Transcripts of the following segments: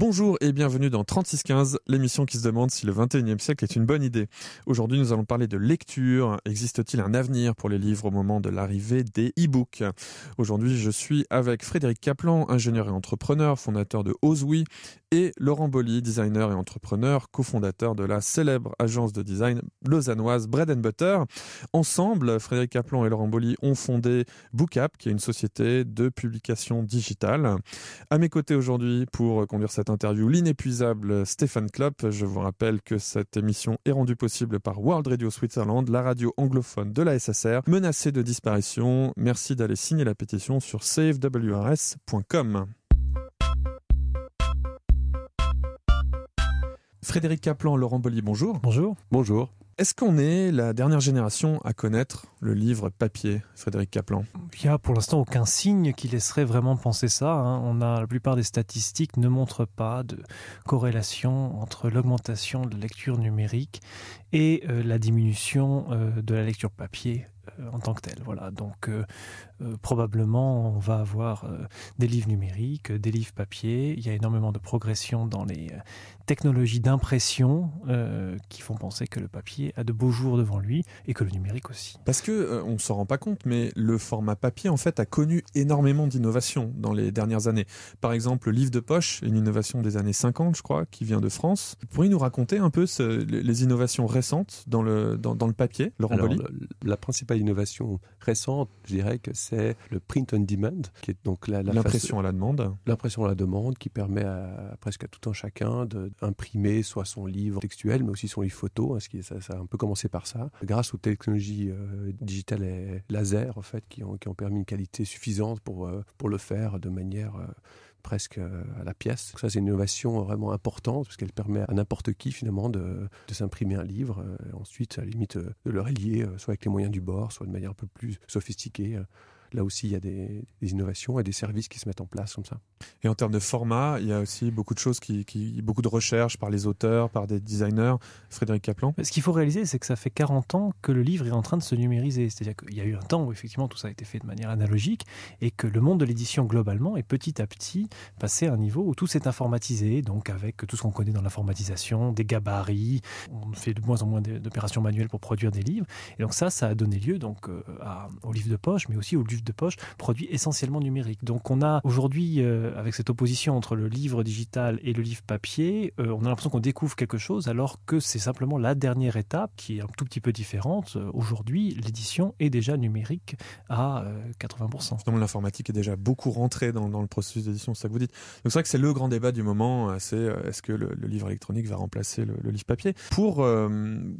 Bonjour et bienvenue dans 3615, l'émission qui se demande si le 21e siècle est une bonne idée. Aujourd'hui, nous allons parler de lecture. Existe-t-il un avenir pour les livres au moment de l'arrivée des e-books? Aujourd'hui, je suis avec Frédéric Kaplan, ingénieur et entrepreneur, fondateur de Ozwi, et Laurent Bolly, designer et entrepreneur, cofondateur de la célèbre agence de design lausannoise Bread and Butter. Ensemble, Frédéric Kaplan et Laurent Bolly ont fondé BookApp, qui est une société de publication digitale. À mes côtés aujourd'hui, pour conduire cette interview, l'inépuisable Stéphane Klopp. Je vous rappelle que cette émission est rendue possible par World Radio Switzerland, la radio anglophone de la SSR, menacée de disparition. Merci d'aller signer la pétition sur savewrs.com. Frédéric Kaplan, Laurent Bolly, bonjour. Bonjour. Bonjour. Est-ce qu'on est la dernière génération à connaître le livre papier, Frédéric Kaplan? Il n'y a pour l'instant aucun signe qui laisserait vraiment penser ça. Hein. On la plupart des statistiques ne montrent pas de corrélation entre l'augmentation de la lecture numérique et euh, la diminution euh, de la lecture papier euh, en tant que telle. Voilà. Donc probablement on va avoir des livres numériques, des livres papier. Il y a énormément de progression dans les technologies d'impression euh, qui font penser que le papier a de beaux jours devant lui et que le numérique aussi. Parce que euh, on s'en rend pas compte, mais le format papier en fait a connu énormément d'innovations dans les dernières années. Par exemple, le livre de poche, une innovation des années 50, je crois, qui vient de France. Vous pourriez nous raconter un peu ce, les innovations récentes dans le dans, dans le papier, Laurent Alors, Bolly le- la principale innovation récente, je dirais que c'est le print on demand, qui est donc la, la L'impression à la demande. l'impression à la demande, qui permet à, presque à tout un chacun d'imprimer soit son livre textuel, mais aussi son livre photo. hein, ce qui, ça, a un peu commencé par ça. Grâce aux technologies euh, digitales et laser, en fait, qui ont, qui ont permis une qualité suffisante pour, euh, pour le faire de manière euh, presque à la pièce. Ça, c'est une innovation vraiment importante parce qu'elle permet à n'importe qui finalement de, de s'imprimer un livre. euh, ensuite, à la limite, de le relier, soit avec les moyens du bord, soit de manière un peu plus sophistiquée. Là aussi, il y a des, des innovations et des services qui se mettent en place comme ça. Et en termes de format, il y a aussi beaucoup de choses qui, qui beaucoup de recherches par les auteurs, par des designers. Frédéric Kaplan. Ce qu'il faut réaliser, c'est que ça fait 40 ans que le livre est en train de se numériser. C'est-à-dire qu'il y a eu un temps où effectivement tout ça a été fait de manière analogique et que le monde de l'édition globalement est petit à petit passé à un niveau où tout s'est informatisé, donc avec tout ce qu'on connaît dans l'informatisation, des gabarits, on fait de moins en moins d'opérations manuelles pour produire des livres. Et donc ça, ça a donné lieu donc euh, à, aux livres de poche, mais aussi aux de poche produits essentiellement numériques. Donc on a aujourd'hui, euh, avec cette opposition entre le livre digital et le livre papier, euh, on a l'impression qu'on découvre quelque chose alors que c'est simplement la dernière étape qui est un tout petit peu différente. Euh, Aujourd'hui, l'édition est déjà numérique à euh, 80%. Justement, l'informatique est déjà beaucoup rentrée dans, le processus d'édition, c'est ça que vous dites. Donc c'est vrai que c'est le grand débat du moment, c'est est-ce que le, livre électronique va remplacer le, livre papier? Pour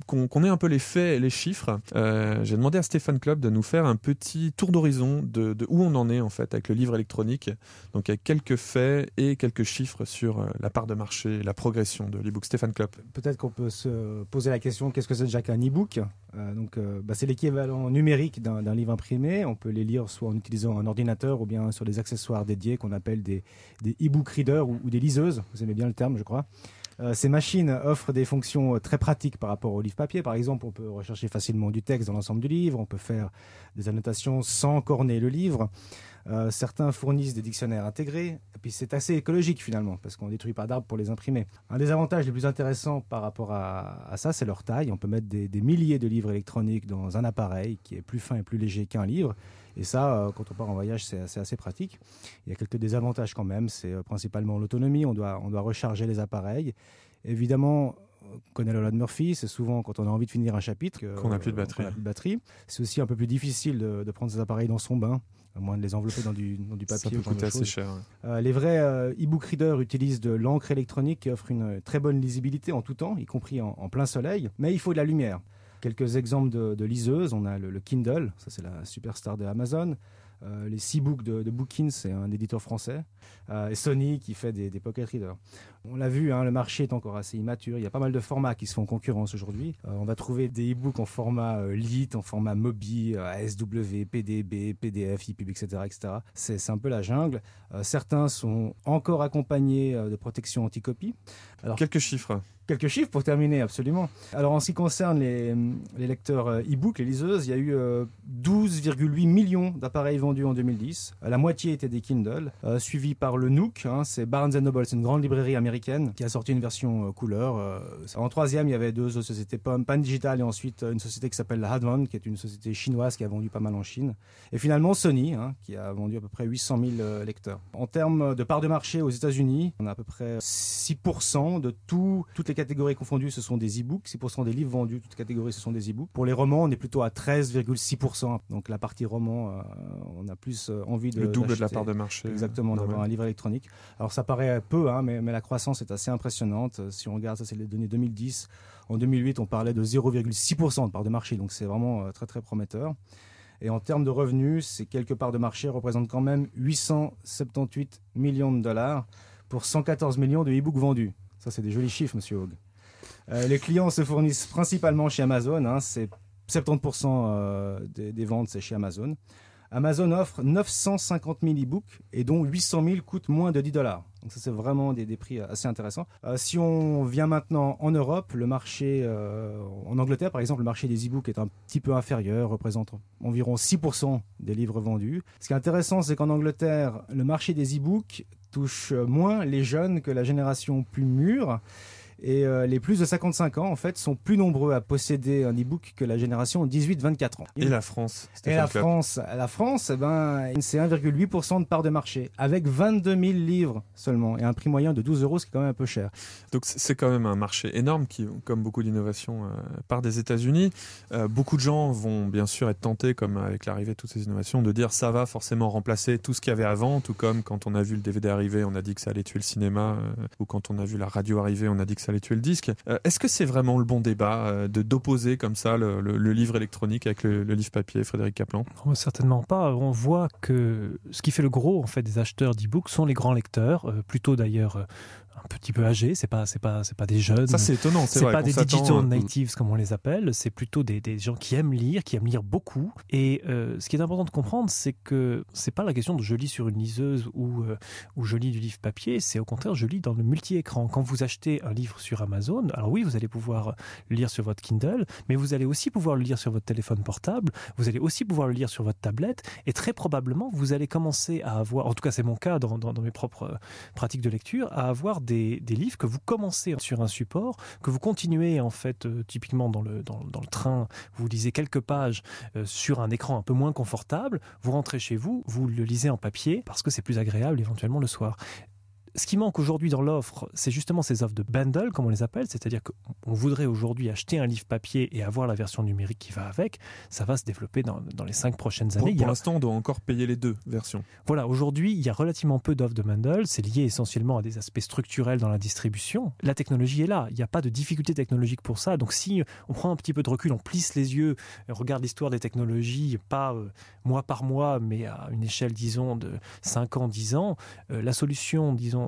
qu'on ait un peu les faits et les chiffres, j'ai demandé à Stéphane Club de nous faire un petit tour d'horizon de, où on en est en fait avec le livre électronique. Donc avec quelques faits et quelques chiffres sur euh, la part de marché, la progression de l'e-book. Stéphane Club. Peut-être qu'on peut se poser la question qu'est-ce que c'est déjà qu'un e-book? Euh, Donc, euh, bah, c'est l'équivalent numérique d'un livre imprimé. On peut les lire soit en utilisant un ordinateur ou bien sur des accessoires dédiés qu'on appelle des, e-book readers ou des liseuses. Vous aimez bien le terme, je crois. Euh, ces machines offrent des fonctions euh, très pratiques par rapport au livre papier. Par exemple, on peut rechercher facilement du texte dans l'ensemble du livre, on peut faire des annotations sans corner le livre. Euh, certains fournissent des dictionnaires intégrés, et puis c'est assez écologique finalement, parce qu'on détruit pas d'arbres pour les imprimer. Un des avantages les plus intéressants par rapport à, à ça, c'est leur taille. On peut mettre des, des milliers de livres électroniques dans un appareil qui est plus fin et plus léger qu'un livre. Et ça, euh, quand on part en voyage, c'est assez, assez pratique. Il y a quelques désavantages quand même. C'est euh, principalement l'autonomie. On doit, on doit recharger les appareils. Évidemment, on connaît la loi de Murphy. C'est souvent quand on a envie de finir un chapitre Qu'on n'a plus de batterie. C'est aussi un peu plus difficile de, de prendre ces appareils dans son bain, à moins de les envelopper dans du, dans du Ça papier. peut coûter assez cher. ouais. Euh, les vrais euh, e-book readers utilisent de l'encre électronique qui offre une euh, très bonne lisibilité en tout temps, y compris en, en plein soleil, mais il faut de la lumière. Quelques exemples de, de liseuses, on a le, le Kindle, ça c'est la superstar de Amazon. Euh, les Seabooks de, de Bookins, c'est un éditeur français. Euh, et Sony qui fait des, des pocket readers. On l'a vu, hein, le marché est encore assez immature. Il y a pas mal de formats qui se font concurrence aujourd'hui. Euh, on va trouver des e-books en format euh, lit, en format Mobi, euh, ASW, PDB, PDF, EPUB, etc. etc. C'est un peu la jungle. Euh, certains sont encore accompagnés de protection anti-copie. Alors, Quelques chiffres. Quelques chiffres pour terminer, absolument. Alors en ce qui concerne les, les lecteurs e-book, les liseuses, il y a eu 12,8 millions d'appareils vendus en 2010. La moitié étaient des Kindle, suivi par le Nook, hein, c'est Barnes Noble, c'est une grande librairie américaine qui a sorti une version couleur. en troisième, il y avait deux sociétés, Pan, Digital et ensuite une société qui s'appelle la Hadron, qui est une société chinoise qui a vendu pas mal en Chine. Et finalement Sony, hein, qui a vendu à peu près 800 000 lecteurs. En termes de part de marché aux États-Unis, on a à peu près 6% de tout, toutes les catégories confondues, ce sont des e-books. 6% des livres vendus, toutes catégories, ce sont des e-books. Pour les romans, on est plutôt à 13,6%. Donc la partie roman, euh, on a plus euh, envie de. Le double de la part de marché. Exactement, d'avoir un livre électronique. Alors ça paraît peu, hein, mais, mais, la croissance est assez impressionnante. Si on regarde, ça c'est les données 2010. En 2008, on parlait de 0,6% de part de marché, donc c'est vraiment euh, très très prometteur. Et en termes de revenus, ces quelques parts de marché représentent quand même 878 millions de dollars pour 114 millions de e-books vendus. Ça, c'est des jolis chiffres, monsieur Hogg. Euh, les clients se fournissent principalement chez Amazon. Hein, c'est 70% euh, des, des, ventes, c'est chez Amazon. Amazon offre 950 000 e-books et dont 800 000 coûtent moins de 10 dollars. Donc ça c'est vraiment des, prix assez intéressants. Euh, si on vient maintenant en Europe, le marché euh, en Angleterre par exemple, le marché des e-books est un petit peu inférieur, représente environ 6% des livres vendus. Ce qui est intéressant, c'est qu'en Angleterre, le marché des e-books touche moins les jeunes que la génération plus mûre. Et euh, les plus de 55 ans, en fait, sont plus nombreux à posséder un e-book que la génération 18-24 ans. Et la France Et la France, la France, eh ben, c'est 1,8% de part de marché, avec 22 000 livres seulement, et un prix moyen de 12 euros, ce qui est quand même un peu cher. Donc c'est quand même un marché énorme qui, comme beaucoup d'innovations, euh, part des États-Unis. Euh, beaucoup de gens vont bien sûr être tentés, comme avec l'arrivée de toutes ces innovations, de dire ça va forcément remplacer tout ce qu'il y avait avant, tout comme quand on a vu le DVD arriver, on a dit que ça allait tuer le cinéma, ou quand on a vu la radio arriver, on a dit que ça allait tuer le disque. Euh, est-ce que c'est vraiment le bon débat euh, de d'opposer comme ça le, livre électronique avec le, livre papier, Frédéric Kaplan? Certainement pas. On voit que ce qui fait le gros en fait des acheteurs d'e-books sont les grands lecteurs, euh, plutôt d'ailleurs un petit peu âgés, c'est pas c'est pas c'est pas des jeunes. Ça c'est étonnant, c'est pas des digital natives comme on les appelle, c'est plutôt des, des, gens qui aiment lire, qui aiment lire beaucoup. Et euh, ce qui est important de comprendre, c'est que c'est pas la question de je lis sur une liseuse ou euh, ou je lis du livre papier, c'est au contraire je lis dans le multi-écran. Quand vous achetez un livre sur Amazon, alors oui, vous allez pouvoir le lire sur votre Kindle, mais vous allez aussi pouvoir le lire sur votre téléphone portable, vous allez aussi pouvoir le lire sur votre tablette, et très probablement vous allez commencer à avoir, en tout cas c'est mon cas dans, dans, dans mes propres euh, pratiques de lecture, à avoir des, livres que vous commencez sur un support, que vous continuez en fait euh, typiquement dans le, dans, le train, vous lisez quelques pages euh, sur un écran un peu moins confortable, vous rentrez chez vous, vous le lisez en papier parce que c'est plus agréable éventuellement le soir ce qui manque aujourd'hui dans l'offre, c'est justement ces offres de bundle, comme on les appelle, c'est-à-dire qu'on voudrait aujourd'hui acheter un livre papier et avoir la version numérique qui va avec. Ça va se développer dans, les cinq prochaines années. Pour, l'instant, on doit encore payer les deux versions. Voilà, aujourd'hui, il y a relativement peu d'offres de bundle. C'est lié essentiellement à des aspects structurels dans la distribution. La technologie est là. Il n'y a pas de difficulté technologique pour ça. Donc, si on prend un petit peu de recul, on plisse les yeux, on regarde l'histoire des technologies, pas euh, mois par mois, mais à une échelle, disons, de 5 ans, 10 ans, euh, la solution, disons,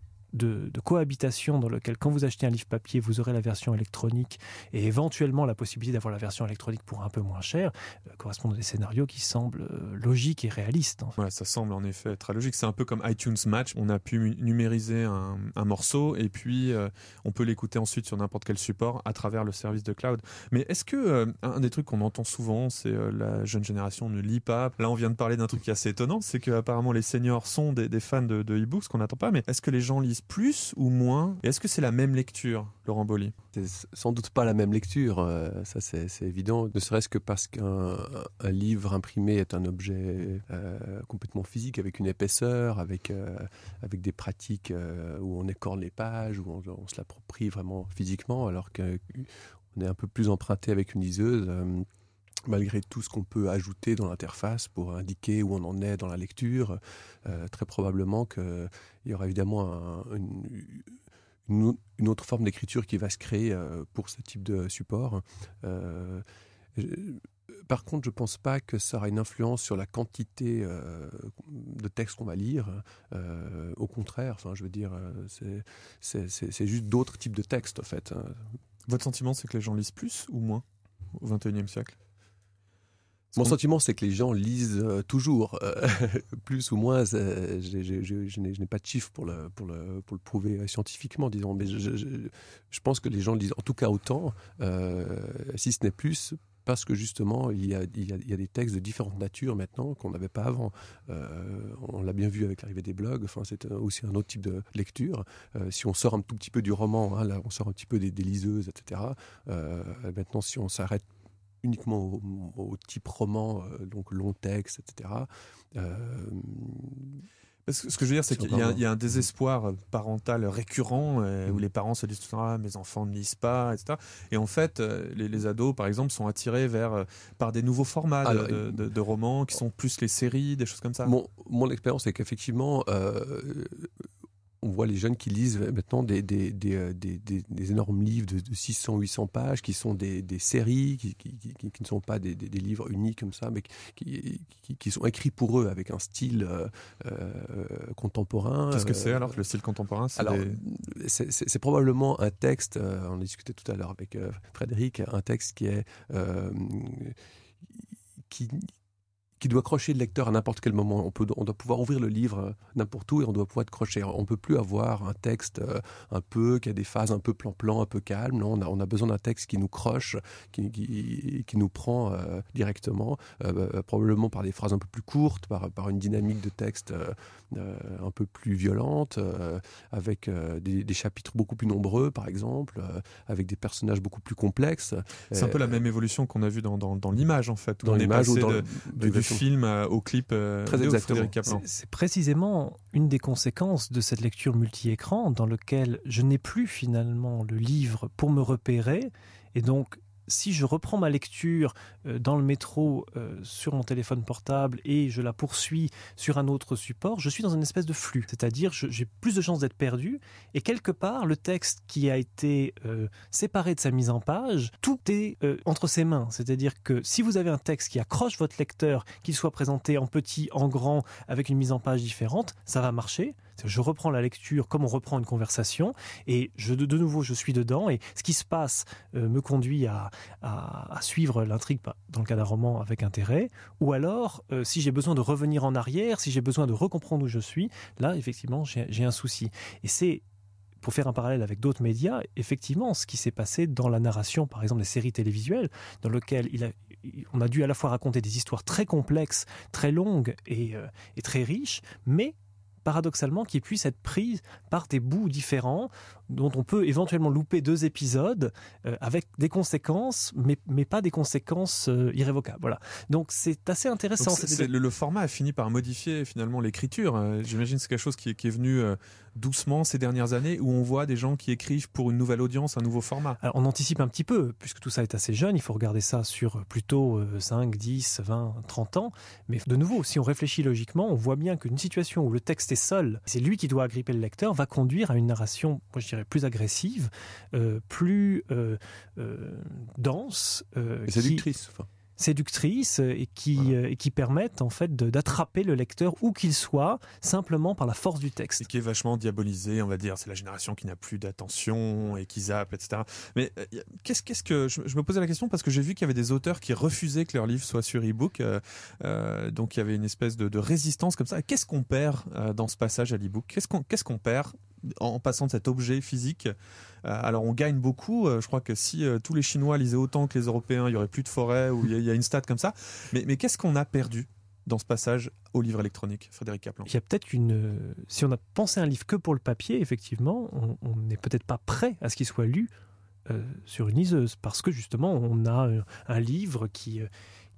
de, cohabitation dans lequel, quand vous achetez un livre papier, vous aurez la version électronique et éventuellement la possibilité d'avoir la version électronique pour un peu moins cher, euh, correspondent à des scénarios qui semblent euh, logiques et réalistes. ça semble en effet très logique. C'est un peu comme iTunes Match. On a pu numériser un, morceau et puis euh, on peut l'écouter ensuite sur n'importe quel support à travers le service de cloud. Mais est-ce que un des trucs qu'on entend souvent, c'est la jeune génération ne lit pas. Là, on vient de parler d'un truc qui est assez étonnant, c'est qu'apparemment les seniors sont des, fans de, de e-books, qu'on n'attend pas. Mais est-ce que les gens lisent plus ou moins. Est-ce que c'est la même lecture, Laurent Bolly C'est sans doute pas la même lecture, euh, ça c'est évident, ne serait-ce que parce qu'un livre imprimé est un objet euh, complètement physique, avec une épaisseur, avec, euh, avec des pratiques où on écorne les pages, où on, on se l'approprie vraiment physiquement, alors qu'on est un peu plus emprunté avec une liseuse malgré tout ce qu'on peut ajouter dans l'interface pour indiquer où on en est dans la lecture, euh, très probablement qu'il y aura évidemment une, autre forme d'écriture qui va se créer euh, pour ce type de support. Euh, par contre, je ne pense pas que ça aura une influence sur la quantité de textes qu'on va lire. au contraire, enfin, je veux dire, c'est juste d'autres types de textes, en fait. Votre sentiment, c'est que les gens lisent plus ou moins au XXIe siècle? Mon sentiment, c'est que les gens lisent euh, toujours, euh, plus ou moins. Je, n'ai pas de chiffres pour le, pour le, pour le prouver scientifiquement, disons, mais je, pense que les gens lisent en tout cas autant, euh, si ce n'est plus, parce que justement, il y, a, il, y a, des textes de différentes natures maintenant qu'on n'avait pas avant. on l'a bien vu avec l'arrivée des blogs, enfin, c'est aussi un autre type de lecture. si on sort un tout petit peu du roman, hein, là, on sort un petit peu des, des liseuses, etc. maintenant, si on s'arrête uniquement au, type roman, euh, donc long texte, etc. Euh, ce que je veux dire, c'est qu'il y, a un désespoir parental récurrent où mm. les parents se disent ah, mes enfants ne lisent pas, etc. Et en fait, euh, les, ados, par exemple, sont attirés vers par des nouveaux formats de, romans qui sont plus les séries, des choses comme ça. Mon, mon expérience, c'est qu'effectivement, on voit les jeunes qui lisent maintenant des, des, des, euh, des énormes livres de, 600-800 pages, qui sont des, séries, qui, qui, qui, ne sont pas des, livres uniques comme ça, mais qui, qui, sont écrits pour eux avec un style euh, euh, contemporain. Qu'est-ce que c'est alors le style contemporain c'est probablement un texte, on a discuté tout à l'heure avec Frédéric, un texte qui est... qui, qui doit crocher le lecteur à n'importe quel moment. On, peut, on doit pouvoir ouvrir le livre euh, n'importe où et on doit pouvoir être croché. On peut plus avoir un texte euh, un peu qui a des phases un peu plan-plan, un peu calme. Non, on a, on a besoin d'un texte qui nous croche, qui, qui, nous prend euh, directement, probablement par des phrases un peu plus courtes, par, par une dynamique de texte un peu plus violente, avec des, chapitres beaucoup plus nombreux, par exemple, avec des personnages beaucoup plus complexes. C'est un peu la même évolution qu'on a vu dans, dans, l'image, en fait. Dans l'image ou dans du, film euh, au clip euh, Très de C'est précisément une des conséquences de cette lecture multi-écran dans lequel je n'ai plus finalement le livre pour me repérer. Et donc si je reprends ma lecture euh, dans le métro euh, sur mon téléphone portable et je la poursuis sur un autre support, je suis dans une espèce de flux. C'est-à-dire, j'ai plus de chances d'être perdu. Et quelque part, le texte qui a été euh, séparé de sa mise en page, tout est entre ses mains. C'est-à-dire que si vous avez un texte qui accroche votre lecteur, qu'il soit présenté en petit, en grand, avec une mise en page différente, ça va marcher. Je reprends la lecture comme on reprend une conversation et je, de, nouveau je suis dedans et ce qui se passe euh, me conduit à, suivre l'intrigue bah, dans le cas d'un roman avec intérêt ou alors euh, si j'ai besoin de revenir en arrière, si j'ai besoin de recomprendre où je suis, là effectivement j'ai un souci. Et c'est pour faire un parallèle avec d'autres médias, effectivement, ce qui s'est passé dans la narration, par exemple, des séries télévisuelles, dans lesquelles on a dû à la fois raconter des histoires très complexes, très longues et, euh, et très riches, mais paradoxalement, qui puisse être prise par des bouts différents dont on peut éventuellement louper deux épisodes euh, avec des conséquences, mais, mais pas des conséquences euh, irrévocables. Voilà. Donc c'est assez intéressant. le, format a fini par modifier finalement l'écriture. Euh, j'imagine que c'est quelque chose qui est, venu doucement ces dernières années, où on voit des gens qui écrivent pour une nouvelle audience, un nouveau format. on anticipe un petit peu, puisque tout ça est assez jeune, il faut regarder ça sur plutôt 5, 10, 20, 30 ans. Mais de nouveau, si on réfléchit logiquement, on voit bien qu'une situation où le texte est seul, c'est lui qui doit agripper le lecteur, va conduire à une narration, moi je dirais, plus agressive, euh, plus euh, euh, dense. séductrice. Séductrice et qui, et qui permettent en fait d'attraper le lecteur où qu'il soit simplement par la force du texte. Et qui est vachement diabolisé, on va dire. C'est la génération qui n'a plus d'attention et qui zappe, etc. Mais qu'est-ce qu'est-ce que je, me posais la question parce que j'ai vu qu'il y avait des auteurs qui refusaient que leur livre soit sur e-book. donc il y avait une espèce de, résistance comme ça. Qu'est-ce qu'on perd dans ce passage à l'e-book? Qu'est-ce qu'on qu'est-ce qu'on perd en passant de cet objet physique. Euh, alors on gagne beaucoup. Euh, je crois que si euh, tous les Chinois lisaient autant que les Européens, il y aurait plus de forêts ou il y, a une stat comme ça. Mais, qu'est-ce qu'on a perdu dans ce passage au livre électronique, Frédéric Kaplan? Il y a peut-être une. Si on a pensé un livre que pour le papier, effectivement, on n'est peut-être pas prêt à ce qu'il soit lu sur une liseuse, parce que justement, on a un livre qui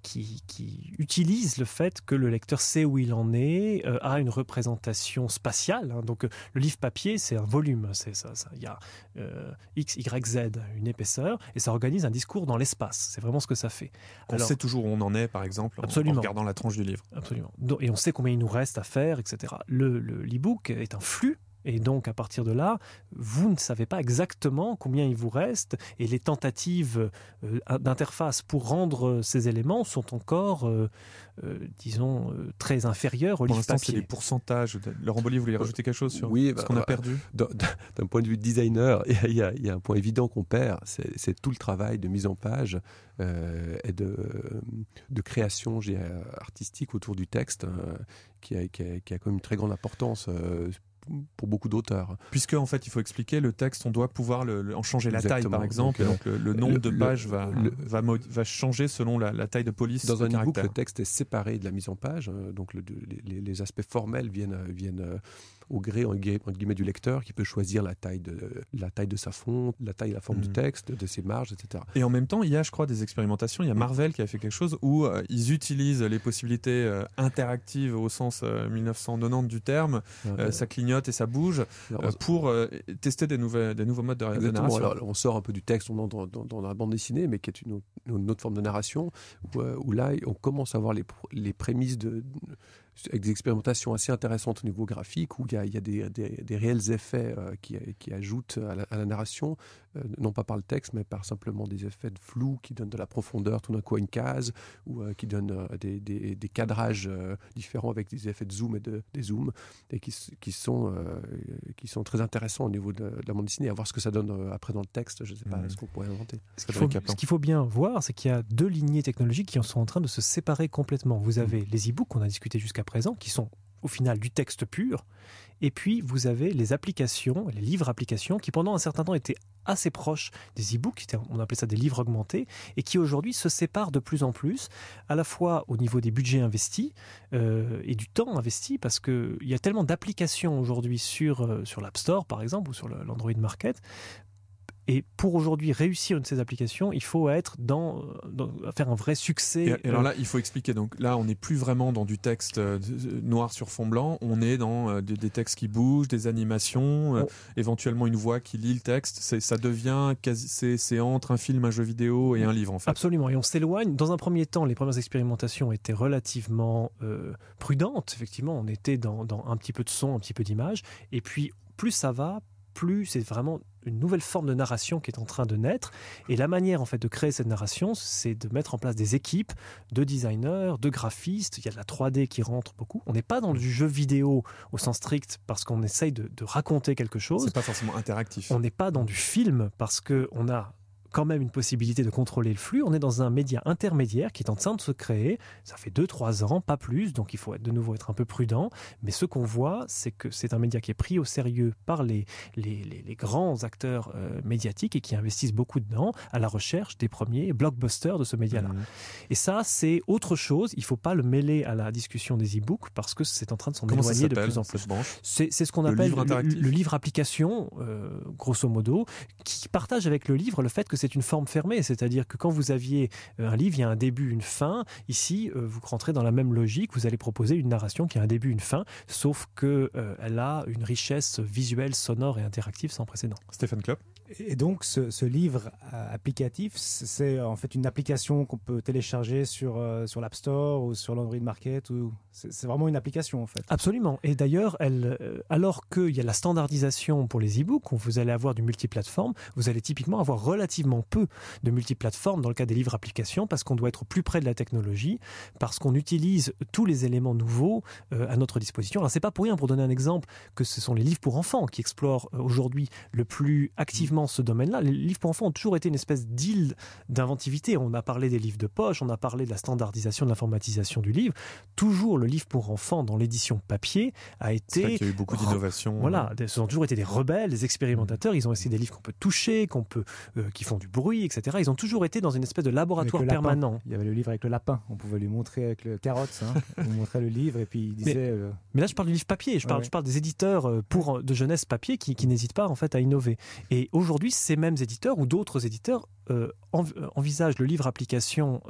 qui, utilise le fait que le lecteur sait où il en est, euh, a une représentation spatiale. Hein. Donc le livre papier, c'est un volume, c'est ça, Il y a euh, X, Y, Z, une épaisseur, et ça organise un discours dans l'espace. C'est vraiment ce que ça fait. On sait toujours où on en est, par exemple, en, regardant la tranche du livre. Absolument. Et on sait combien il nous reste à faire, etc. Le l'e-book est un flux Et donc, à partir de là, vous ne savez pas exactement combien il vous reste et les tentatives euh, d'interface pour rendre ces éléments sont encore, euh, euh, disons, très inférieures au pour livre papier. c'est les pourcentages. Laurent Bollier, vous voulez rajouter quelque chose sur oui, ce bah, qu'on a bah, perdu? D'un point de vue designer, il y, a, il y, a, un point évident qu'on perd, c'est tout le travail de mise en page et de, de création artistique autour du texte qui, a, qui, a, qui, a, quand même une très grande importance pour beaucoup d'auteurs. Puisque en fait, il faut expliquer le texte, on doit pouvoir le, en changer Exactement. la taille, par exemple. Donc, le, le, nombre de pages va, va, va, changer selon la, la, taille de police. Dans un e-book, le texte est séparé de la mise en page. Donc les, les, aspects formels viennent, viennent au gré en guillemets du lecteur qui peut choisir la taille de la taille de sa fonte, la taille, la forme mmh. du texte, de ses marges, etc. Et en même temps, il y a, je crois, des expérimentations. Il y a Marvel qui a fait quelque chose où euh, ils utilisent les possibilités euh, interactives au sens euh, 1990 du terme. Ouais. ça clignote et ça bouge Alors, pour tester des, nouvelles, des nouveaux modes de, de narration. Alors, on sort un peu du texte, on entre dans, dans, dans, la bande dessinée, mais qui est une, une autre forme de narration où, où, là, on commence à voir les, les prémices de avec des expérimentations assez intéressantes au niveau graphique, où il y a, il y a des, des, des, réels effets euh, qui, qui, ajoutent à la, à la narration, euh, non pas par le texte, mais par simplement des effets de flou qui donnent de la profondeur tout d'un coup à une case, ou euh, qui donnent des, des, cadrages différents avec des effets de zoom et de, des zooms, et qui, qui, sont, qui sont très intéressants au niveau de, de, la bande dessinée. À voir ce que ça donne après dans le texte, je ne sais pas Mmh. ce qu'on pourrait inventer. Ce qu'il faut, qu faut, bien voir, c'est qu'il y a deux lignées technologiques qui sont en train de se séparer complètement. Vous avez mmh. les e-books qu'on a discuté jusqu'à présent, qui sont au final du texte pur, et puis vous avez les applications, les livres applications, qui pendant un certain temps étaient assez proches des e-books, on appelait ça des livres augmentés, et qui aujourd'hui se séparent de plus en plus, à la fois au niveau des budgets investis euh, et du temps investi, parce qu'il y a tellement d'applications aujourd'hui sur, euh, sur l'App Store, par exemple, ou sur l'Android Market, et pour aujourd'hui réussir une de ces applications, il faut être dans, dans faire un vrai succès. Et, alors là, il faut expliquer. Donc là, on n'est plus vraiment dans du texte euh, noir sur fond blanc. On est dans euh, des, des, textes qui bougent, des animations, euh, éventuellement une voix qui lit le texte. Ça devient quasi, c'est entre un film, un jeu vidéo et un livre en fait. Absolument. Et on s'éloigne. Dans un premier temps, les premières expérimentations étaient relativement euh, prudentes. Effectivement, on était dans, dans un petit peu de son, un petit peu d'image. Et puis, plus ça va, plus c'est vraiment une nouvelle forme de narration qui est en train de naître. Et la manière en fait de créer cette narration, c'est de mettre en place des équipes de designers, de graphistes. Il y a de la 3D qui rentre beaucoup. On n'est pas dans du jeu vidéo au sens strict parce qu'on essaye de, de, raconter quelque chose. C'est pas forcément interactif. On n'est pas dans du film parce que on a quand même une possibilité de contrôler le flux. On est dans un média intermédiaire qui est en train de se créer. Ça fait 2-3 ans, pas plus, donc il faut être, de nouveau être un peu prudent. Mais ce qu'on voit, c'est que c'est un média qui est pris au sérieux par les, les, les, les grands acteurs euh, médiatiques et qui investissent beaucoup dedans à la recherche des premiers blockbusters de ce média-là. Mmh. Et ça, c'est autre chose. Il ne faut pas le mêler à la discussion des e-books parce que c'est en train de s'en éloigner de plus en plus. C'est ce qu'on appelle livre le, le, livre application, euh, grosso modo, qui partage avec le livre le fait que c'est une forme fermée, c'est-à-dire que quand vous aviez euh, un livre, il y a un début, une fin. Ici, euh, vous rentrez dans la même logique, vous allez proposer une narration qui a un début, une fin, sauf que euh, elle a une richesse visuelle, sonore et interactive sans précédent. Stéphane Klopp et donc, ce, livre euh, applicatif, c'est en fait une application qu'on peut télécharger sur, euh, sur l'App Store ou sur l'Android Market. C'est vraiment une application, en fait. Absolument. Et d'ailleurs, euh, alors qu'il y a la standardisation pour les e-books, où vous allez avoir du multiplateforme, vous allez typiquement avoir relativement peu de multiplateforme dans le cas des livres applications, parce qu'on doit être plus près de la technologie, parce qu'on utilise tous les éléments nouveaux à notre disposition. Alors, c'est pas pour rien, pour donner un exemple, que ce sont les livres pour enfants qui explorent aujourd'hui le plus activement ce domaine-là. Les livres pour enfants ont toujours été une espèce d'île d'inventivité. On a parlé des livres de poche, on a parlé de la standardisation, de l'informatisation du livre. Toujours le livre pour enfants dans l'édition papier a été. Il y a eu beaucoup d'innovations. Voilà, ce ont toujours été des rebelles, des expérimentateurs. Ils ont essayé des livres qu'on peut toucher, qu'on peut, euh, qui font du bruit, etc. Ils ont toujours été dans une espèce de laboratoire permanent. Il y avait le livre avec le lapin. On pouvait lui montrer avec le carotte. Hein. On montrait le livre et puis il disait. Mais, euh... mais là, je parle du livre papier. Je parle, ouais, ouais. je parle des éditeurs euh, pour de jeunesse papier qui, qui n'hésitent pas en fait à innover. Et aujourd'hui, ces mêmes éditeurs ou d'autres éditeurs euh, envisage le livre application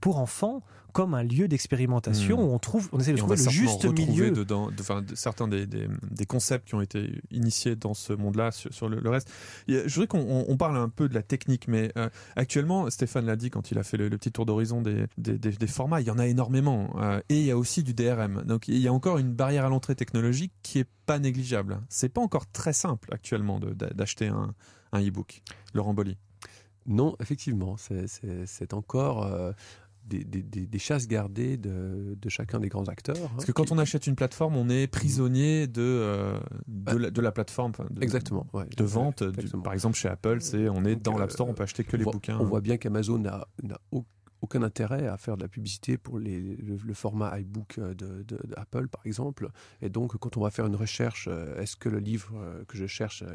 pour enfants comme un lieu d'expérimentation Hmm. où on trouve, on essaie de Et on trouver va le juste milieu. dedans, de- enfin, de- certains des, des- des concepts qui ont été initiés dans ce monde-là sur, sur le, le reste. A- je voudrais qu'on on- on parle un peu de la technique, mais euh, actuellement, Stéphane l'a dit quand il a fait le, le petit tour d'horizon des, des, des- des formats, il y en a énormément. euh, et il y a aussi du DRM. Donc il y a encore une barrière à l'entrée technologique qui est pas négligeable. C'est pas encore très simple actuellement d'acheter un, un e-book. Laurent Bolly. Non, effectivement, c'est encore euh, des, des- des- des chasses gardées de, de chacun des grands acteurs. hein, Parce que quand qui- on achète une plateforme, on est prisonnier de, euh, de, la, de la plateforme. de- Exactement. ouais. de vente. Du- par exemple, chez Apple, c'est on est Donc, dans euh, l'App Store, on peut acheter que les voit, bouquins. On voit bien qu'Amazon n'a n'a au- aucun intérêt à faire de la publicité pour les- le, le format iBook de, de- d'Apple, par exemple. Et donc, quand on va faire une recherche, euh, est-ce que le livre euh, que je cherche euh,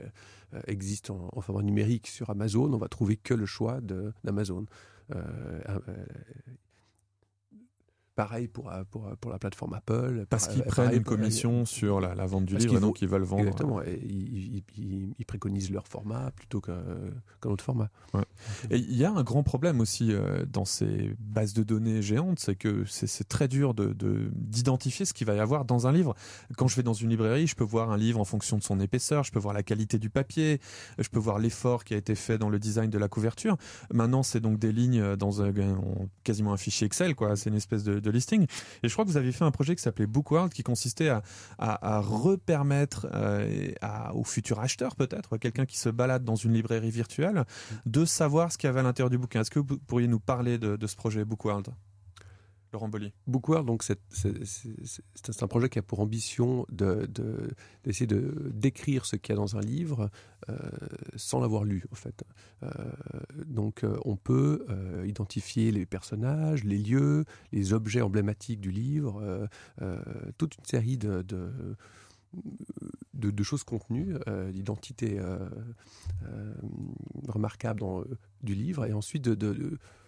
euh, existe en, en format numérique sur Amazon On va trouver que le choix de- d'Amazon. Euh, euh, pareil pour, euh, pour, pour la plateforme Apple. Parce Par- qu'ils euh, prennent une pour- commission sur la, la vente du livre, et donc ils veulent vendre. Exactement. Et ils, ils- ils- préconisent leur format plutôt qu'un qu'un autre format. Et il y a un grand problème aussi euh, dans ces bases de données géantes, c'est que c'est très dur de- de- d'identifier ce qu'il va y avoir dans un livre. Quand je vais dans une librairie, je peux voir un livre en fonction de son épaisseur, je peux voir la qualité du papier, je peux voir l'effort qui a été fait dans le design de la couverture. Maintenant, c'est donc des lignes dans un, en- quasiment un fichier Excel, quoi. C'est une espèce de, listing. Et je crois que vous avez fait un projet qui s'appelait Bookworld, qui consistait à, repermettre euh, à, aux futurs acheteurs, peut-être, quelqu'un qui se balade dans une librairie virtuelle, de savoir ce qu'il y avait à l'intérieur du bouquin. Est-ce que vous pourriez nous parler de ce projet Bookworld? Laurent donc c'est un projet qui a pour ambition de- de- d'essayer de, décrire ce qu'il y a dans un livre euh, sans l'avoir lu, en fait. Euh, donc euh, on peut identifier les personnages, les lieux, les objets emblématiques du livre, toute une série de, choses contenues, euh, d'identités remarquables dans, du livre, et ensuite de, de-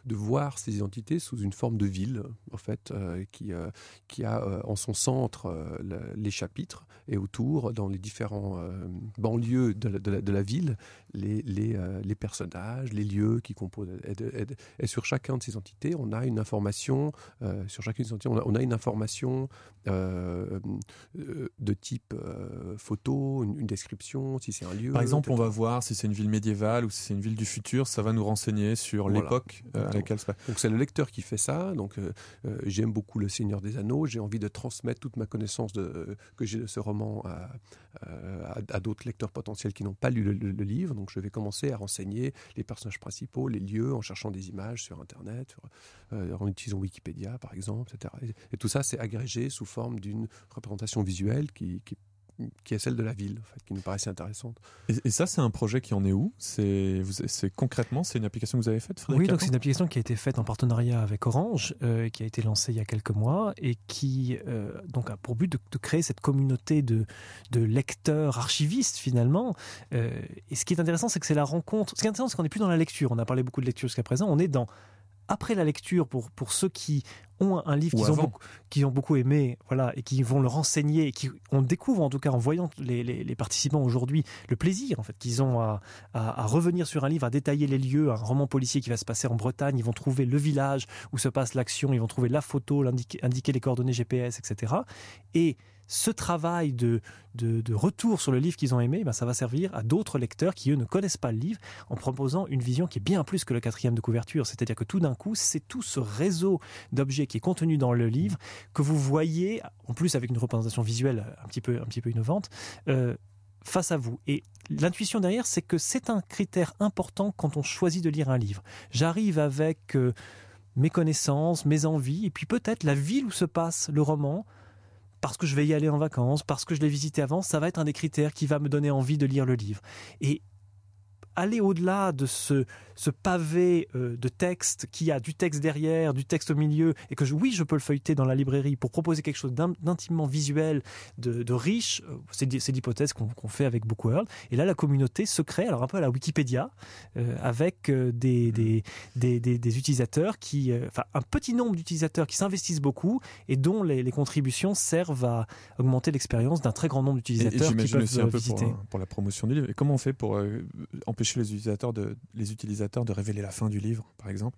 de- voir ces identités sous une forme de ville, en fait, euh, qui, euh, qui a euh, en son centre le- les chapitres et autour, dans les différents banlieues de la, de la- de la ville, les, les, les personnages, les lieux qui composent. Et, sur chacun de ces entités, on a une information, sur chacune de ces entités, on a, on a une information de type photo, une, une description, si c'est un lieu. Par exemple, on va voir si c'est une ville médiévale ou si c'est une ville du futur. Ça va nous renseigner sur Voilà. l'époque euh, à laquelle passe. Donc c'est le lecteur qui fait ça. Donc euh, euh, j'aime beaucoup Le Seigneur des Anneaux. J'ai envie de transmettre toute ma connaissance de, que j'ai de ce roman à, à- à d'autres lecteurs potentiels qui n'ont pas lu le, le- le livre. Donc je vais commencer à renseigner les personnages principaux, les lieux, en cherchant des images sur Internet, sur- en utilisant Wikipédia par exemple, etc. Et, et tout ça c'est agrégé sous forme d'une représentation visuelle qui, qui qui est celle de la ville, en fait, qui nous paraissait intéressante. Et, et ça, c'est un projet qui en est où? C'est concrètement, c'est une application que vous avez faite, Frédéric Oui, donc c'est une application qui a été faite en partenariat avec Orange, euh, qui a été lancée il y a quelques mois et qui euh, donc a pour but de, de créer cette communauté de, de lecteurs archivistes finalement. Euh, et ce qui est intéressant, c'est que c'est la rencontre. Ce qui est intéressant, c'est qu'on n'est plus dans la lecture. On a parlé beaucoup de lecture jusqu'à présent. On est dans après la lecture pour, pour ceux qui ont un livre qu'ils ont, beaucoup, qu'ils ont beaucoup aimé voilà, et qui vont le renseigner, et qui, on découvre en tout cas en voyant les, les- les participants aujourd'hui le plaisir en fait qu'ils ont à, à, à revenir sur un livre, à détailler les lieux, un roman policier qui va se passer en Bretagne, ils vont trouver le village où se passe l'action, ils vont trouver la photo, l'indiquer- indiquer les coordonnées GPS, etc. Et ce travail de, retour sur le livre qu'ils ont aimé, ben, ça va servir à d'autres lecteurs qui, eux, ne connaissent pas le livre, en proposant une vision qui est bien plus que le quatrième de couverture. C'est-à-dire que tout d'un coup, c'est tout ce réseau d'objets qui est contenu dans le livre que vous voyez, en plus avec une représentation visuelle un petit peu, un petit peu innovante, euh, face à vous. Et l'intuition derrière, c'est que c'est un critère important quand on choisit de lire un livre. J'arrive avec euh, mes connaissances, mes envies, et puis peut-être la ville où se passe le roman, parce que je vais y aller en vacances, parce que je l'ai visité avant, ça va être un des critères qui va me donner envie de lire le livre. Et aller au-delà de ce, ce pavé euh, de texte qui a du texte derrière, du texte au milieu, et que je- oui, je peux le feuilleter dans la librairie pour proposer quelque chose d'in- d'intimement visuel, de, de riche, euh, c'est l'hypothèse qu'on fait avec Bookworld. Et là, la communauté se crée, alors un peu à la Wikipédia, euh, avec euh, des, des, des, des- utilisateurs qui, euh, enfin, un petit nombre d'utilisateurs qui s'investissent beaucoup et dont les, les contributions servent à augmenter l'expérience d'un très grand nombre d'utilisateurs qui J'imagine peuvent aussi un peu pour, visiter. pour la promotion du livre. Et comment on fait pour empêcher empêcher les utilisateurs, de, les utilisateurs de révéler la fin du livre, par exemple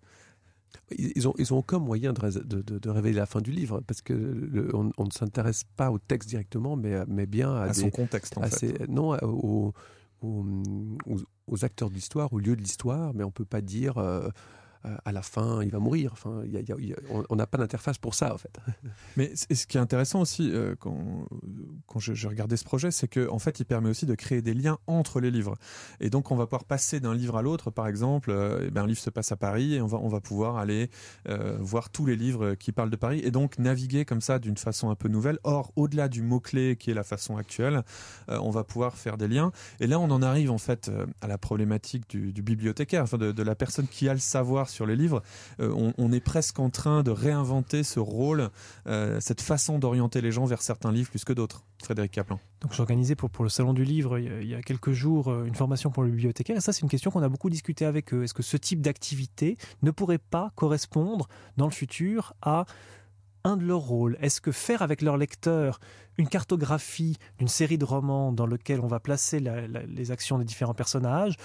ils ont, ils ont aucun moyen de, de, révéler la fin du livre, parce que on, ne s'intéresse pas au texte directement, mais, mais bien à, son contexte, en fait. non, aux, aux, acteurs de l'histoire, au lieu de l'histoire, mais on ne peut pas dire euh, euh, à la fin, il va mourir. Enfin, on n'a pas d'interface pour ça, en fait. Mais ce qui est intéressant aussi, euh, quand, quand je, regardais ce projet, c'est qu'en en fait, il permet aussi de créer des liens entre les livres. Et donc, on va pouvoir passer d'un livre à l'autre, par exemple. Euh, eh ben, un livre se passe à Paris et on va, on va pouvoir aller voir tous les livres qui parlent de Paris et donc naviguer comme ça d'une façon un peu nouvelle. Or, au-delà du mot-clé qui est la façon actuelle, on va pouvoir faire des liens. Et là, on en arrive en fait à la problématique du, bibliothécaire, enfin de, la personne qui a le savoir sur les livres, euh, on, est presque en train de réinventer ce rôle, euh, cette façon d'orienter les gens vers certains livres plus que d'autres. Frédéric Kaplan. Donc j'ai organisé pour, le Salon du Livre il y a quelques jours euh, une formation pour le bibliothécaire et ça c'est une question qu'on a beaucoup discuté avec eux. Est-ce que ce type d'activité ne pourrait pas correspondre dans le futur à un de leurs rôles? Est-ce que faire avec leurs lecteurs une cartographie d'une série de romans dans lequel on va placer les actions des différents personnages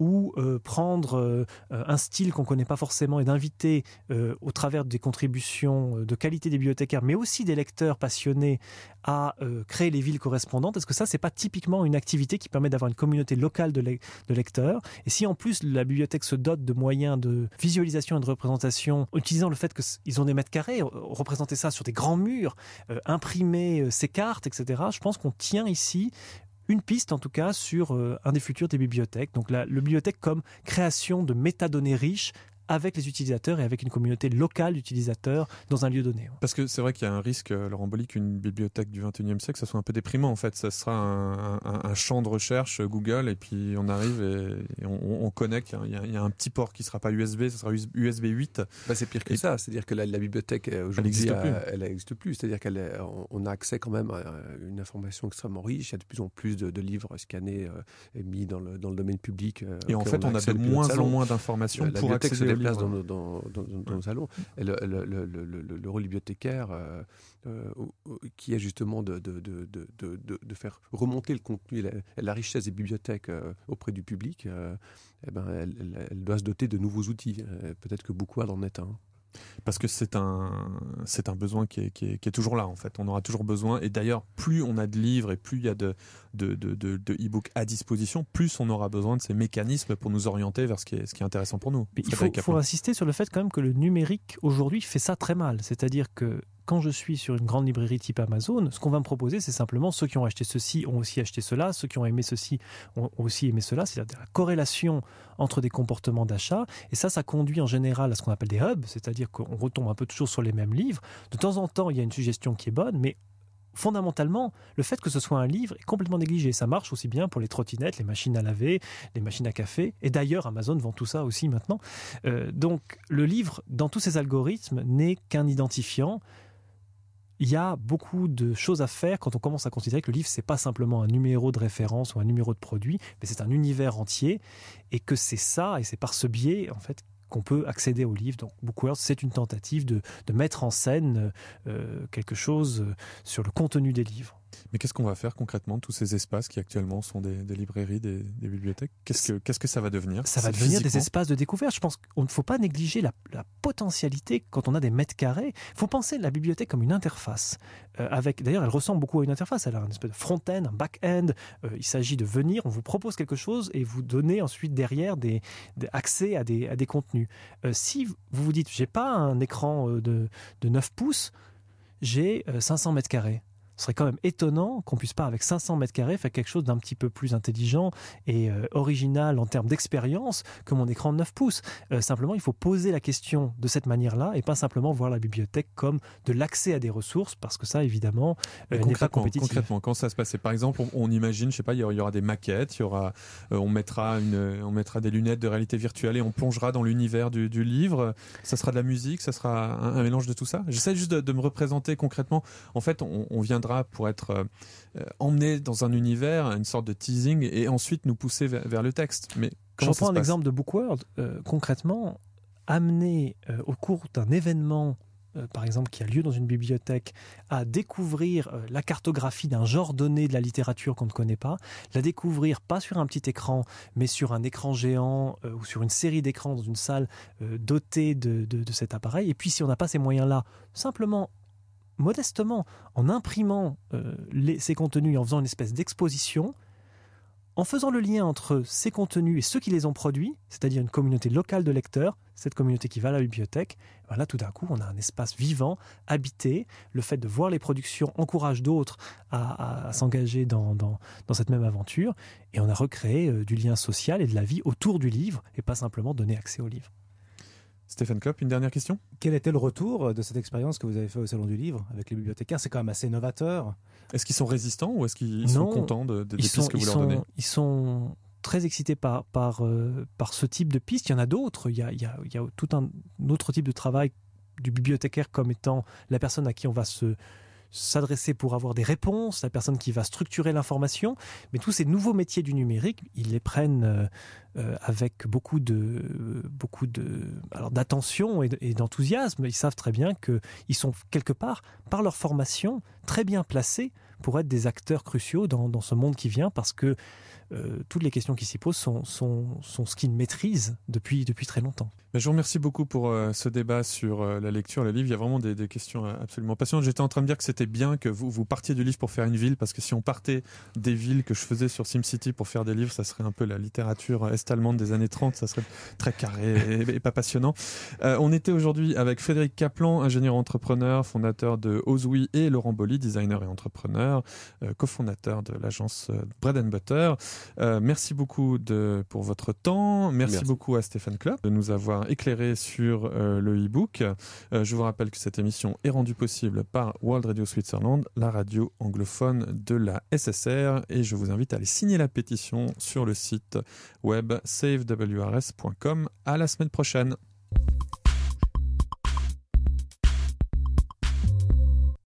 ou euh, prendre euh, un style qu'on ne connaît pas forcément et d'inviter euh, au travers des contributions de qualité des bibliothécaires mais aussi des lecteurs passionnés à créer les villes correspondantes. Est-ce que ça c'est pas typiquement une activité qui permet d'avoir une communauté locale de, lecteurs? Et si en plus la bibliothèque se dote de moyens de visualisation et de représentation, utilisant le fait qu'ils ont des mètres carrés, représenter ça sur des grands murs, imprimer ces cartes etc. Je pense qu'on tient ici une piste en tout cas sur euh, un des futurs des bibliothèques. Donc la, le bibliothèque comme création de métadonnées riches avec les utilisateurs et avec une communauté locale d'utilisateurs dans un lieu donné. Parce que c'est vrai qu'il y a un risque, euh, Laurent Bolly, qu'une bibliothèque du 21e siècle, ça soit un peu déprimant en fait. Ça sera un, champ de recherche euh, Google et puis on arrive et, on, connecte. Il y, a, un petit port qui ne sera pas USB, ça sera USB 8. Bah, c'est pire que ça. C'est-à-dire que la, bibliothèque euh, aujourd'hui, elle n'existe plus. C'est-à-dire qu'on a accès quand même à une information extrêmement riche. Il y a de plus en plus de, livres scannés et mis dans le, dans le domaine public. Et en fait, on a, de moins en moins d'informations pour accéder place dans nos, dans, dans, salons. le, le, le, rôle bibliothécaire, euh, euh, qui est justement de, de, de, de, faire remonter le contenu et la, richesse des bibliothèques euh, auprès du public, eh ben, elle, elle, doit se doter de nouveaux outils. Peut-être que beaucoup en est un parce que c'est un c'est un besoin qui est, qui, est, qui est, toujours là en fait. On aura toujours besoin. Et d'ailleurs plus on a de livres et plus il y a de de, de, de, de e-books à disposition plus on aura besoin de ces mécanismes pour nous orienter vers ce qui est, ce qui est intéressant pour nous. Il faut, faut insister sur le fait quand même que le numérique aujourd'hui fait ça très mal. C'est à dire que quand je suis sur une grande librairie type Amazon, ce qu'on va me proposer, c'est simplement ceux qui ont acheté ceci ont aussi acheté cela, ceux qui ont aimé ceci ont aussi aimé cela, c'est-à-dire la corrélation entre des comportements d'achat. Et ça, ça conduit en général à ce qu'on appelle des hubs, c'est-à-dire qu'on retombe un peu toujours sur les mêmes livres. De temps en temps, il y a une suggestion qui est bonne, mais fondamentalement, le fait que ce soit un livre est complètement négligé. Ça marche aussi bien pour les trottinettes, les machines à laver, les machines à café. Et d'ailleurs, Amazon vend tout ça aussi maintenant. Euh, donc, le livre, dans tous ces algorithmes, n'est qu'un identifiant il y a beaucoup de choses à faire quand on commence à considérer que le livre c'est pas simplement un numéro de référence ou un numéro de produit, mais c'est un univers entier et que c'est ça et c'est par ce biais en fait qu'on peut accéder au livre. Donc Bookworld, c'est une tentative de, mettre en scène euh, quelque chose sur le contenu des livres. Mais qu'est-ce qu'on va faire concrètement de tous ces espaces qui actuellement sont des, librairies, des, bibliothèques? Qu'est-ce que qu'est-ce que ça va devenir? Ça va devenir des espaces de découverte. Je pense qu'on ne faut pas négliger la, potentialité quand on a des mètres carrés. Il faut penser la bibliothèque comme une interface. Euh, avec d'ailleurs, elle ressemble beaucoup à une interface. Elle a un espèce de front-end, un back-end. Euh, il s'agit de venir, on vous propose quelque chose et vous donnez ensuite derrière des, accès à des, à des contenus. Euh, si vous vous dites, j'ai pas un écran de, de 9 pouces, j'ai 500 mètres carrés ce serait quand même étonnant qu'on puisse pas, avec 500 mètres carrés, faire quelque chose d'un petit peu plus intelligent et euh, original en termes d'expérience que mon écran de 9 pouces. Euh, simplement, il faut poser la question de cette manière-là et pas simplement voir la bibliothèque comme de l'accès à des ressources, parce que ça, évidemment, euh, n'est pas compétitif. Concrètement, quand ça se passe, par exemple, on, imagine, je sais pas, il y aura des maquettes, il y aura, on mettra une, on mettra des lunettes de réalité virtuelle et on plongera dans l'univers du, livre. Ça sera de la musique, ça sera un, mélange de tout ça. J'essaie juste de, me représenter concrètement. En fait, on, on viendra pour être euh, euh, emmené dans un univers, une sorte de teasing, et ensuite nous pousser vers, le texte. Mais je prends un exemple de Bookworld. Euh, concrètement, amener au cours d'un événement euh, par exemple, qui a lieu dans une bibliothèque, à découvrir euh, la cartographie d'un genre donné de la littérature qu'on ne connaît pas, la découvrir pas sur un petit écran, mais sur un écran géant euh, ou sur une série d'écrans dans une salle dotée de, cet appareil. Et puis, si on n'a pas ces moyens-là, simplement modestement, en imprimant ces contenus et en faisant une espèce d'exposition, en faisant le lien entre ces contenus et ceux qui les ont produits, c'est-à-dire une communauté locale de lecteurs, cette communauté qui va à la bibliothèque, voilà, tout d'un coup, on a un espace vivant, habité. Le fait de voir les productions encourage d'autres à, s'engager dans, cette même aventure. Et on a recréé euh, du lien social et de la vie autour du livre, et pas simplement donner accès au livre. Stéphane Kopp, une dernière question? Quel était le retour de cette expérience que vous avez fait au Salon du Livre avec les bibliothécaires? C'est quand même assez novateur. Est-ce qu'ils sont résistants ou est-ce qu'ils sont contents de, des pistes que vous leur donnez? Ils sont très excités par, par, euh, par ce type de pistes. Il y en a d'autres. Il, il, il y a, tout un autre type de travail du bibliothécaire comme étant la personne à qui on va se, s'adresser pour avoir des réponses, la personne qui va structurer l'information. Mais tous ces nouveaux métiers du numérique, ils les prennent euh, euh, avec beaucoup de, beaucoup de, alors d'attention et d'enthousiasme. Ils savent très bien qu'ils sont quelque part, par leur formation, très bien placés pour être des acteurs cruciaux dans, dans ce monde qui vient parce que euh, toutes les questions qui s'y posent sont, sont, sont ce qu'ils maîtrisent depuis, depuis très longtemps. Je vous remercie beaucoup pour euh, ce débat sur euh, la lecture, le livre. Il y a vraiment des, questions absolument passionnantes. J'étais en train de dire que c'était bien que vous, vous partiez du livre pour faire une ville, parce que si on partait des villes que je faisais sur SimCity pour faire des livres, ça serait un peu la littérature est-allemande des années 30, ça serait très carré et, pas passionnant. on était aujourd'hui avec Frédéric Kaplan, ingénieur entrepreneur, fondateur de Ozwi, et Laurent Bolly, designer et entrepreneur, cofondateur de l'agence Bread and Butter. Euh, merci beaucoup de, pour votre temps. Merci, beaucoup à Stéphane Klopp de nous avoir éclairé sur euh, le e-book. Euh, je vous rappelle que cette émission est rendue possible par World Radio Switzerland, la radio anglophone de la SSR. Et je vous invite à aller signer la pétition sur le site web savewrs.com. À la semaine prochaine.